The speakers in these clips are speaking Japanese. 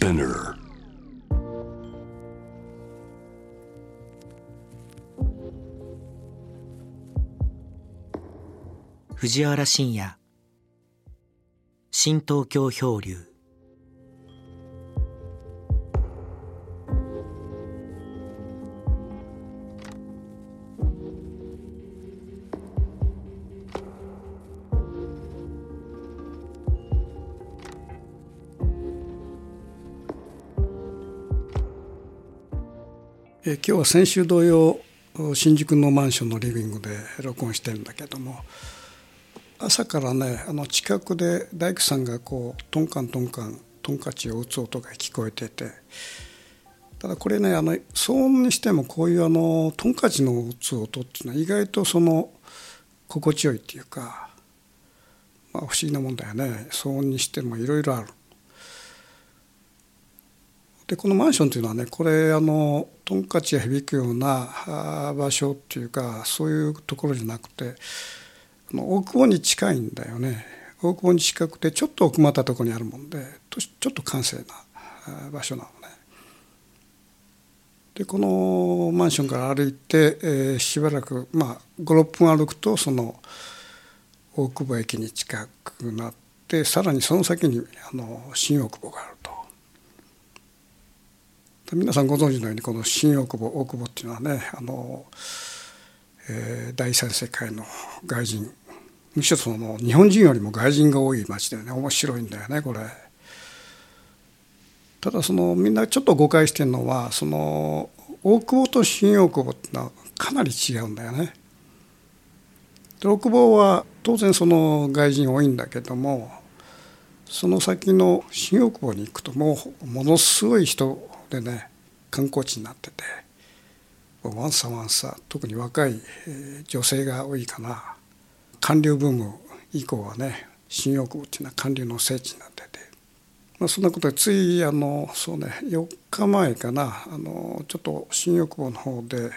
Spinner. 藤原信也新東京漂流え今日は先週同様新宿のマンションのリビングで録音してるんだけども朝からねあの近くで大工さんがこうトンカントンカントンカチを打つ音が聞こえててただこれねあの騒音にしてもこういうあのトンカチの打つ音っていうのは意外とその心地よいっていうか、まあ、不思議なもんだよね騒音にしてもいろいろある。でこのマンションというのはねこれあのトンカチが響くような場所っていうかそういうところじゃなくて大久保に近いんだよね大久保に近くてちょっと奥まったところにあるもんでちょっと閑静な場所なのね。でこのマンションから歩いて、えーしばらくまあ56分歩くとその大久保駅に近くなってさらにその先にあの新大久保がある。皆さんご存知のようにこの新大久保大久保っていうのはねあの、えー第三世界の外人むしろその日本人よりも外人が多い町でね面白いんだよねこれ。ただそのみんなちょっと誤解してるのはその大久保と新大久保ってのはかなり違うんだよね。で大久保は当然その外人多いんだけどもその先の新大久保に行くともうものすごい人でね観光地になっててワンサワンサ特に若い女性が多いかな。韓流ブーム以降はね新大久保っていうのは韓流の聖地になってて、まあ、そんなことでついあのそうね4日前かなあのちょっと新大久保の方で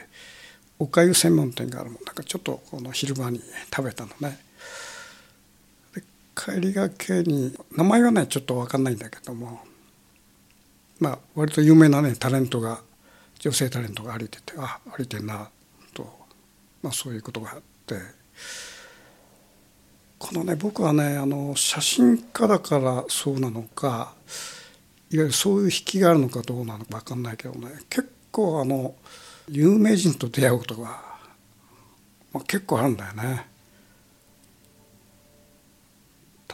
おかゆ専門店があるもん。だからちょっとこの昼間に食べたのね。帰りがけに名前はねちょっと分かんないんだけどもまあ割と有名なねタレントが女性タレントが歩いててあ歩いてんなと、まあ、そういうことがあってこのね僕はねあの写真家だからそうなのかいわゆるそういう引きがあるのかどうなのか分かんないけどね結構あの有名人と出会うことが、まあ、結構あるんだよね。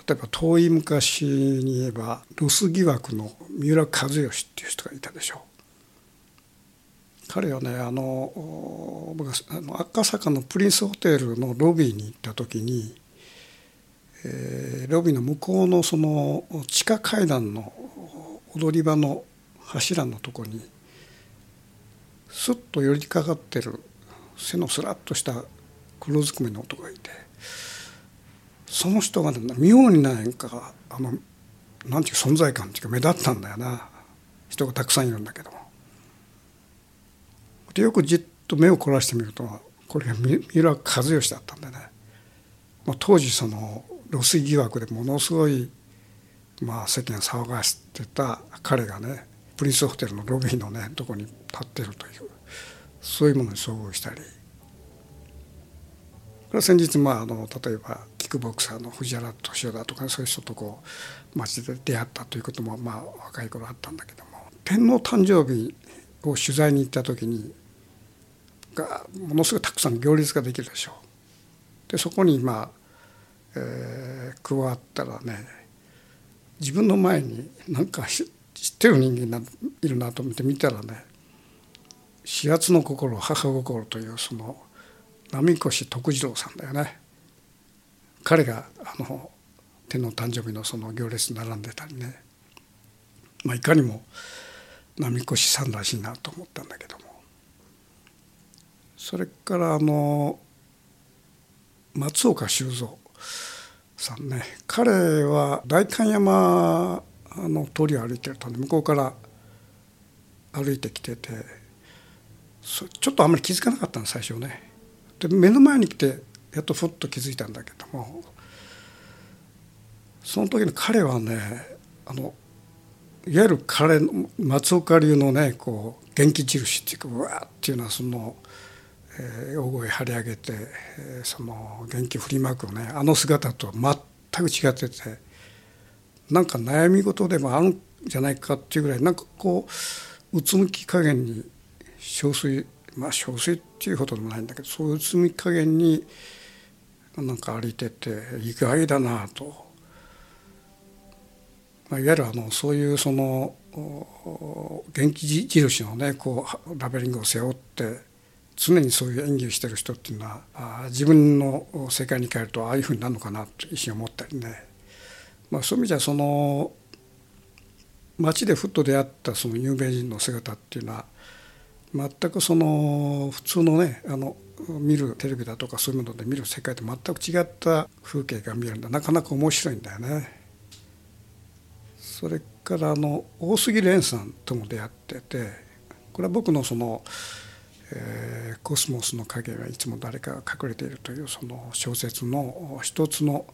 例えば遠い昔に言えばロス疑惑の三浦知良っていう人がいたでしょう。彼はねあの僕はあの赤坂のプリンスホテルのロビーに行った時に、えーロビーの向こうのその地下階段の踊り場の柱のとこにスッと寄りかかってる背のスラッとした黒ずくめの男がいてその人がね妙になんかあのなんていう存在感っていうか目立ったんだよな。人がたくさんいるんだけど。も。でよくじっと目を凝らしてみるとこれが三浦知良だったんでね。もう当時その露水疑惑でものすごい、まあ、世間騒がしてた彼がねプリンスホテルのロビーのねとこに立ってるというそういうものに遭遇したり。これは先日まああの例えばックボクサーの藤原敏夫だとかそういう人とこう街で出会ったということもまあ若い頃あったんだけども天皇誕生日を取材に行った時にがものすごいたくさん行列ができるでしょう。でそこにまあ、えー加わったらね自分の前になんか知ってる人間がいるなと思って見たらね「始圧の心母心」というその波越徳次郎さんだよね。彼があの天皇誕生日のその行列に並んでたりね、まあ、いかにも波越さんらしいなと思ったんだけども。それからあの松岡修造さんね。彼は代官山の通りを歩いてるとね向こうから歩いてきててちょっとあんまり気づかなかったの最初ね。で目の前に来てやっとふっと気づいたんだけどもその時の彼はねあのいわゆる彼松岡流のねこう元気印っていうかうわーっていうのはその、えー、大声張り上げて、えー、その元気振りまくねあの姿と全く違っててなんか悩み事でもあるんじゃないかっていうぐらいなんかこううつむき加減に憔悴まあ憔悴っていうほどでもないんだけどそういううつむき加減になんか歩いてて意外だなと。まあ、いわゆるあのそういうその元気印のねこうラベリングを背負って常にそういう演技をしてる人っていうのはあ自分の世界に帰るとああいうふうになるのかなと一瞬思ったりね、まあ、そういう意味じゃその街でふっと出会ったその有名人の姿っていうのは全くその普通のねあの見るテレビだとかそういうもので見る世界と全く違った風景が見えるんだなかなか面白いんだよね。それからあの大杉蓮さんとも出会っててこれは僕のその、えー「コスモスの影はいつも誰かが隠れている」というその小説の一つの、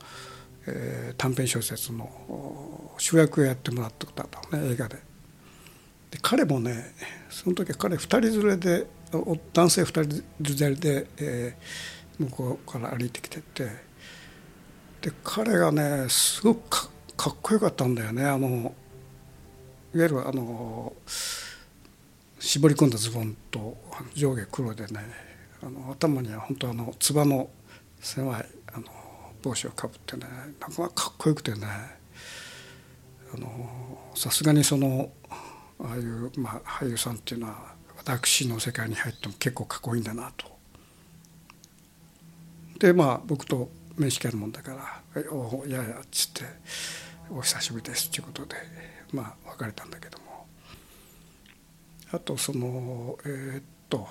えー、短編小説の主役をやってもらったことあったのね映画で。で彼もねその時彼2人連れで男性2人連れで、えー、向こうから歩いてきてって。で彼がねすごくかっこよかったんだよね。あのいわゆるあの絞り込んだズボンと上下黒でねあの頭には本当あのつばの狭いあの帽子をかぶってねなかなかかっこよくてね。さすがにそのああいう、まあ、俳優さんっていうのは私の世界に入っても結構かっこいいんだなと。でまあ僕と面識あるもんだから「おおやや」っつってお久しぶりですということでまあ別れたんだけども。あとそのえー、っと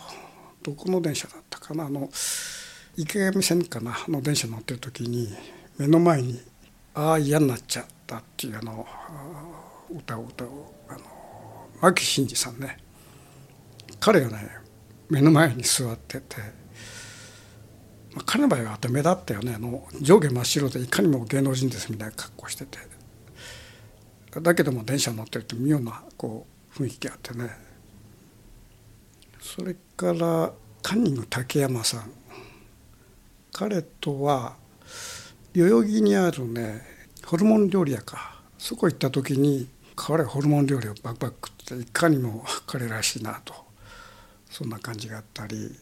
どこの電車だったかな？あの池上線かな？の電車乗ってる時に目の前に「ああ嫌になっちゃった」っていうあの歌を歌うあの牧真二さんね。彼がね目の前に座ってて、まあ、彼の場合は目立ったよね。あの上下真っ白でいかにも芸能人ですみたいな格好してて。だけども電車乗ってると妙なこう雰囲気があってね。それからカンニング竹山さん。彼とは代々木にあるねホルモン料理屋か。そこ行った時に彼ホルモン料理をバクバク食っていかにも彼らしいなと。そんな感じがあったり。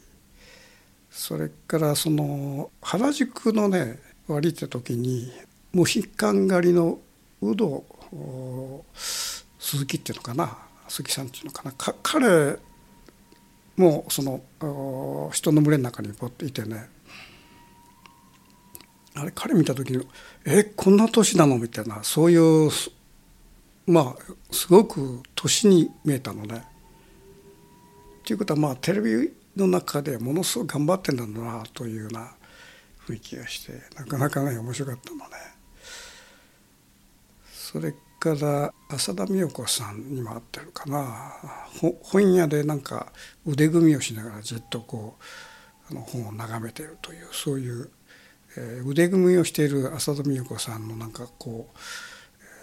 それからその原宿のね歩いた時にモヒカン狩りのウド鈴木っていうのかな鈴木さんっていうのかな。か彼もその人の群れの中にポッといてね。あれ彼見た時に「えこんな年なの?」みたいなそういうまあすごく年に見えたのね。ということはまあテレビの中でものすごく頑張ってんだなというような雰囲気がしてなかなかね面白かったのね。それから浅田美代子さんにも会ってるかな本屋でなんか腕組みをしながらじっとこうあの本を眺めてるというそういう、えー、腕組みをしている浅田美代子さんのなんかこ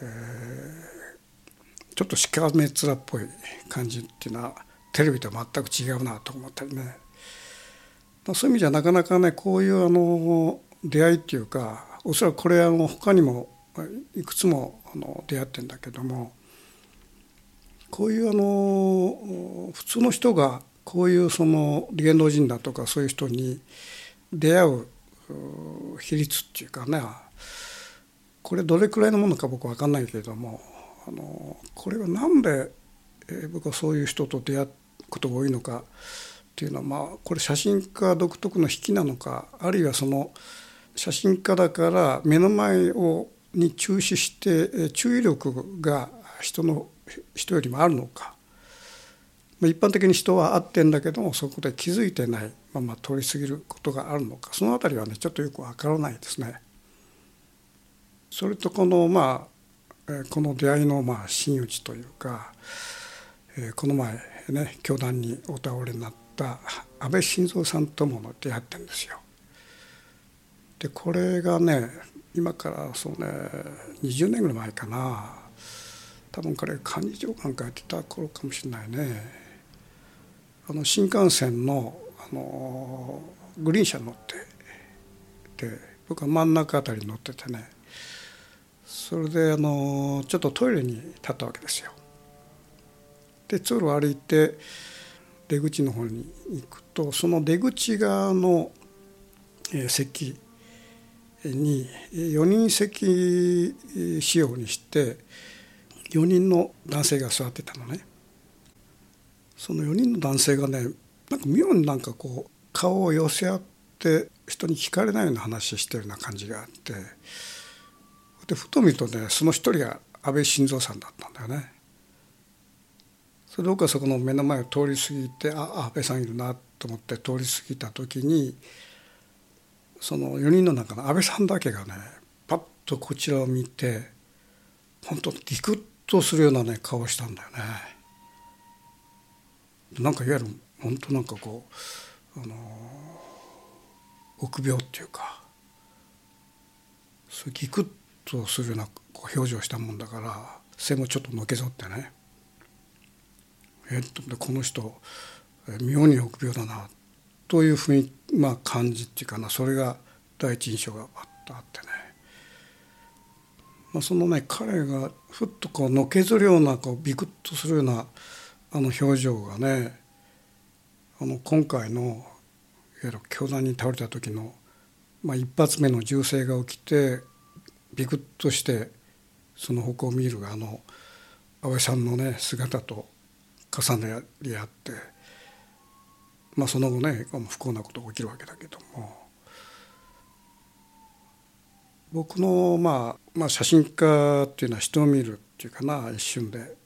う、えー、ちょっとしかめ面っぽい感じっていうのはテレビと全く違うなと思ったりね。そういう意味じゃなかなかねこういうあの出会いっていうかおそらくこれあの他にもいくつもあの出会ってんだけどもこういうあの普通の人がこういうその芸能人だとかそういう人に出会う比率っていうかねこれどれくらいのものか僕分かんないけれどもあのこれは何でえ僕はそういう人と出会うことが多いのかっていうのはまあこれ写真家独特の引きなのかあるいはその写真家だから目の前をに注視してえ注意力が人の人よりもあるのかま一般的に人は合ってんだけどもそこで気づいてないまま通り過ぎることがあるのかその辺りはねちょっとよくわからないですね。それとこのまあこの出会いのまあ真打ちというかえこの前ね教団にお倒れになった安倍晋三さんとも出会ってんですよ。でこれがね今からそうね20年ぐらい前かな。多分彼幹事長官かやってた頃かもしれないね。あの新幹線のあのグリーン車に乗ってで僕は真ん中あたりに乗っててね。それであのちょっとトイレに立ったわけですよ。で通路を歩いて出口の方に行くとその出口側の席に4人席仕様にして4人の男性が座ってたのねその4人の男性がねなんか妙になんかこう顔を寄せ合って人に聞かれないような話してるような感じがあってでふと見るとねその一人が安倍晋三さんだったんだよね。それで僕はそこの目の前を通り過ぎてあ安倍さんいるなと思って通り過ぎた時にその4人の中の安倍さんだけがねパッとこちらを見て本当ギクッとするようなね顔をしたんだよね。なんかいわゆる本当なんかこうあの臆病っていうかそうギクッとするような表情をしたもんだから背もちょっとのけぞってね。えっとこの人妙に臆病だなというふうにまあ感じっていうかなそれが第一印象があったってね、まあ、そのね彼がふっとこうのけぞるようなこうビクッとするようなあの表情がねあの今回のいわゆる教団に倒れた時の、まあ、一発目の銃声が起きてビクッとしてその方向を見るあの安倍さんのね姿と重ねり合ってまあその後ね不幸なことが起きるわけだけども。僕のまあまあ写真家っていうのは人を見るっていうかな一瞬で。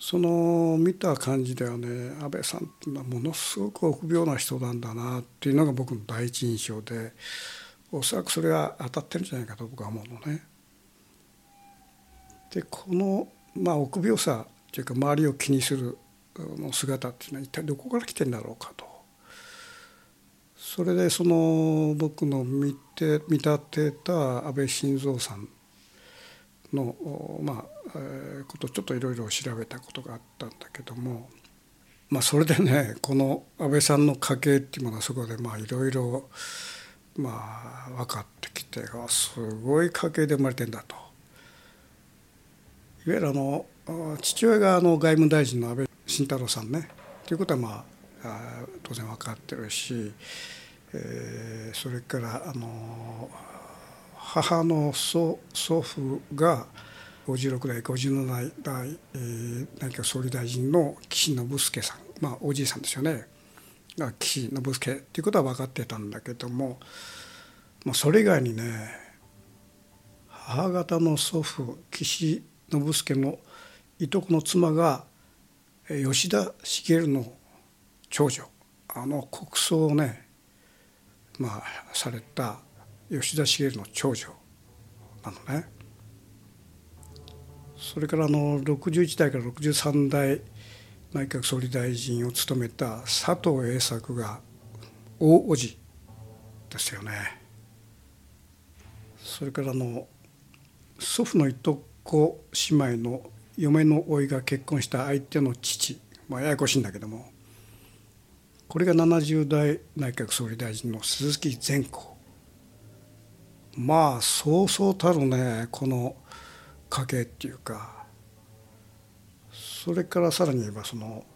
その見た感じではね安倍さんっていうのはものすごく臆病な人なんだなっていうのが僕の第一印象で。おそらくそれが当たってるんじゃないかと僕は思うのね。でこの、まあ、臆病さっていうか周りを気にするの姿っていうのは一体どこから来てんだろうかと。それでその僕の見て見立てた安倍晋三さんのまあ、えー、ことちょっといろいろ調べたことがあったんだけども、まあ、それでねこの安倍さんの家系っていうものはそこでまあいろいろまあ分かってきてあすごい家系で生まれてんだと。いわゆるあの父親があの外務大臣の安倍晋太郎さんね。ということはまあ当然分かってるし、えー、それからあの母の祖祖父が56代57代、えー、内閣総理大臣の岸信介さん。まあおじいさんですよね。が岸信介っていうことは分かってたんだけども、まあ、それ以外にね母方の祖父岸信介のいとこの妻が吉田茂の長女あの国葬をねまあされた吉田茂の長女なのね。それからあの61代から63代内閣総理大臣を務めた佐藤栄作が大叔父ですよね。それからの祖父のいとこ姉妹の嫁の甥が結婚した相手の父、まあ、ややこしいんだけどもこれが70代内閣総理大臣の鈴木善子まあそうそうたるねこの家系っていうかそれからさらに言えばその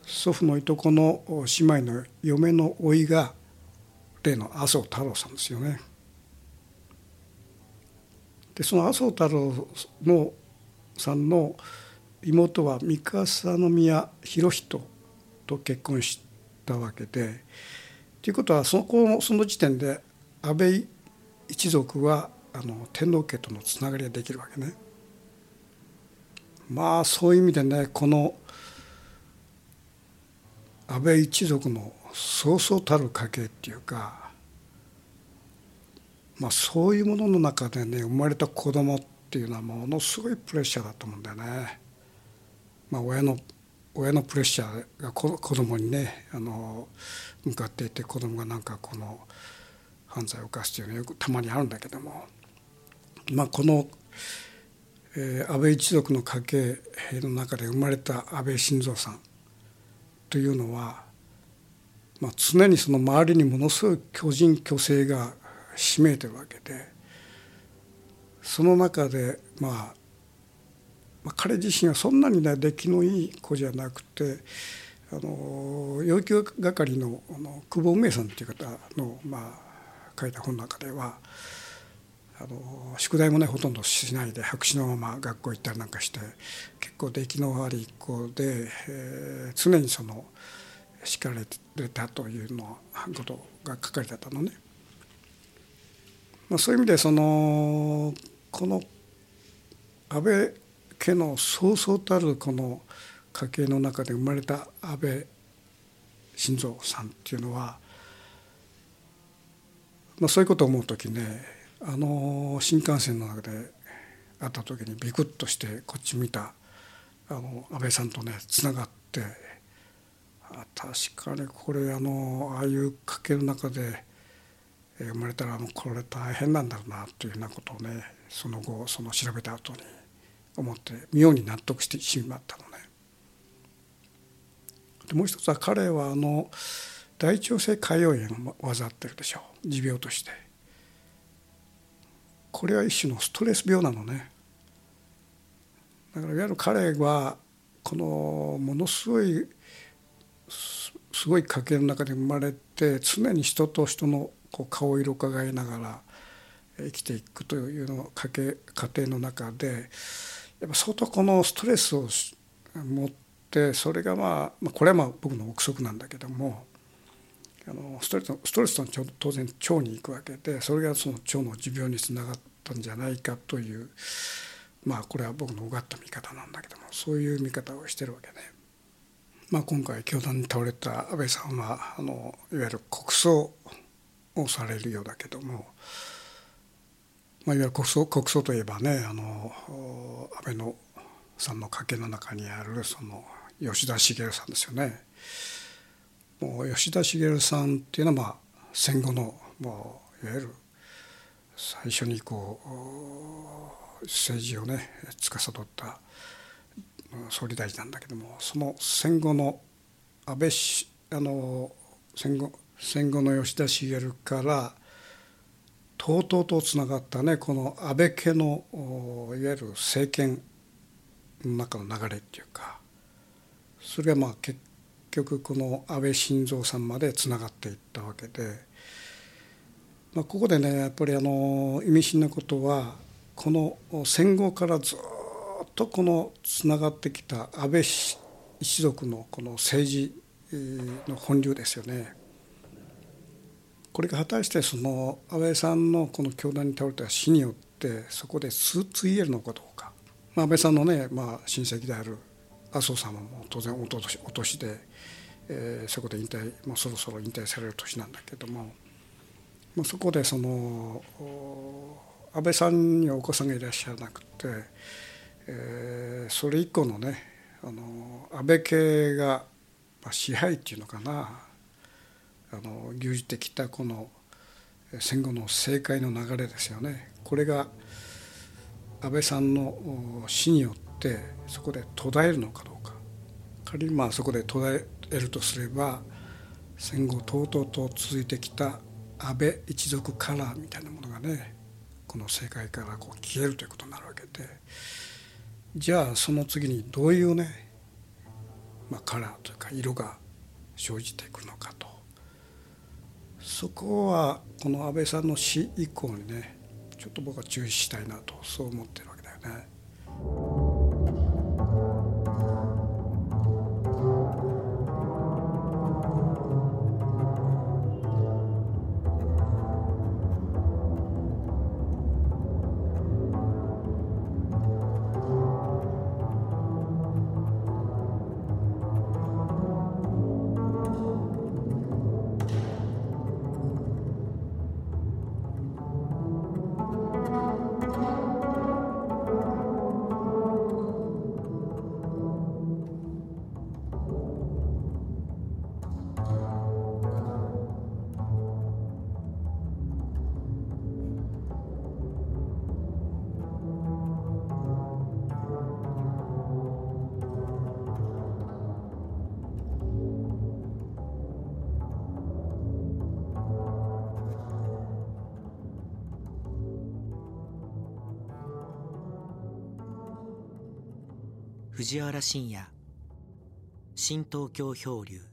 祖父のいとこの姉妹の嫁の甥が例の麻生太郎さんですよね。でその麻生太郎のさんの妹は三笠宮博人と結婚したわけでということはそこその時点で安倍一族はあの天皇家とのつながりができるわけね。まあそういう意味でねこの安倍一族のそうそうたる家系っていうか、まあ、そういうものの中でね生まれた子供っていうのはものすごいプレッシャーだと思うんだよね。まあ、親の親のプレッシャーが子供にねあの向かっていて子供がなんかこの犯罪を犯すというのはよくたまにあるんだけども、まあ、この、え、安倍一族の家系の中で生まれた安倍晋三さんというのは、まあ、常にその周りにものすごい巨人巨星が占めてるわけでその中で、まあ、まあ彼自身はそんなにね出来のいい子じゃなくてあの要求係のあの久保梅さんという方の、まあ、書いた本の中ではあの宿題もねほとんどしないで白紙のまま学校行ったりなんかして結構出来の悪い子で、えー、常にその叱られてたというのことが書かれてたのね。まあ、そういう意味でそのこの安倍家のそうそうたるこの家系の中で生まれた安倍晋三さんっていうのは、まあ、そういうことを思う時ねあの新幹線の中で会った時にビクッとしてこっち見たあの安倍さんとねつながってあ確かにこれあのああいう家系の中で生まれたらもうこれ大変なんだろうなというようなことをねその後その調べた後に思って妙に納得してしまったのね。でもう一つは彼はあの大腸性潰瘍炎を患ってるでしょう持病として。これは一種のストレス病なのね。だからいわゆる彼はこのものすごいすごい家系の中で生まれて常に人と人のこう顔色を伺いながら生きていくというの家系家庭の中でやっぱ相当このストレスを持ってそれがまあこれはまあ僕の憶測なんだけどもあのストレスストレスと当然腸に行くわけでそれがその腸の持病につながったんじゃないかというまあこれは僕のうがった見方なんだけどもそういう見方をしてるわけね。まあ、今回教団に倒れた安倍さんはあのいわゆる国葬をされるようだけども、まあ、いわゆる国葬国葬といえばねあの安倍のさんの家系の中にあるその吉田茂さんですよね。もう吉田茂さんっていうのはまあ戦後のもういわゆる最初にこう政治をね司った総理大臣なんだけどもその戦後の安倍あの戦後戦後の吉田茂からとうとうとつながったねこの安倍家のいわゆる政権の中の流れっていうかそれがまあ結局この安倍晋三さんまでつながっていったわけで、まあ、ここでねやっぱりあの意味深なことはこの戦後からずっとこのつながってきた安倍一族のこの政治の本流ですよね。これが果たしてその安倍さんのこの教団に倒れた死によってそこでついえるのかどうか、まあ、安倍さんのね、まあ、親戚である麻生様も当然お年お年で、えー、そこで引退もうそろそろ引退される年なんだけども、まあ、そこでその安倍さんにはお子さんがいらっしゃらなくて、えー、それ以降のねあの安倍系が、まあ、支配っていうのかなあの牛耳ってきたこの戦後の政界の流れですよね。これが安倍さんの死によってそこで途絶えるのか。仮にまあそこで途絶えるとすれば戦後とうとうと続いてきた安倍一族カラーみたいなものがねこの政界からこう消えるということになるわけでじゃあその次にどういうね、まあ、カラーというか色が生じてくるのかとそこはこの安倍さんの死以降にねちょっと僕は注意したいなとそう思ってるわけだよね。藤原信也。新東京漂流。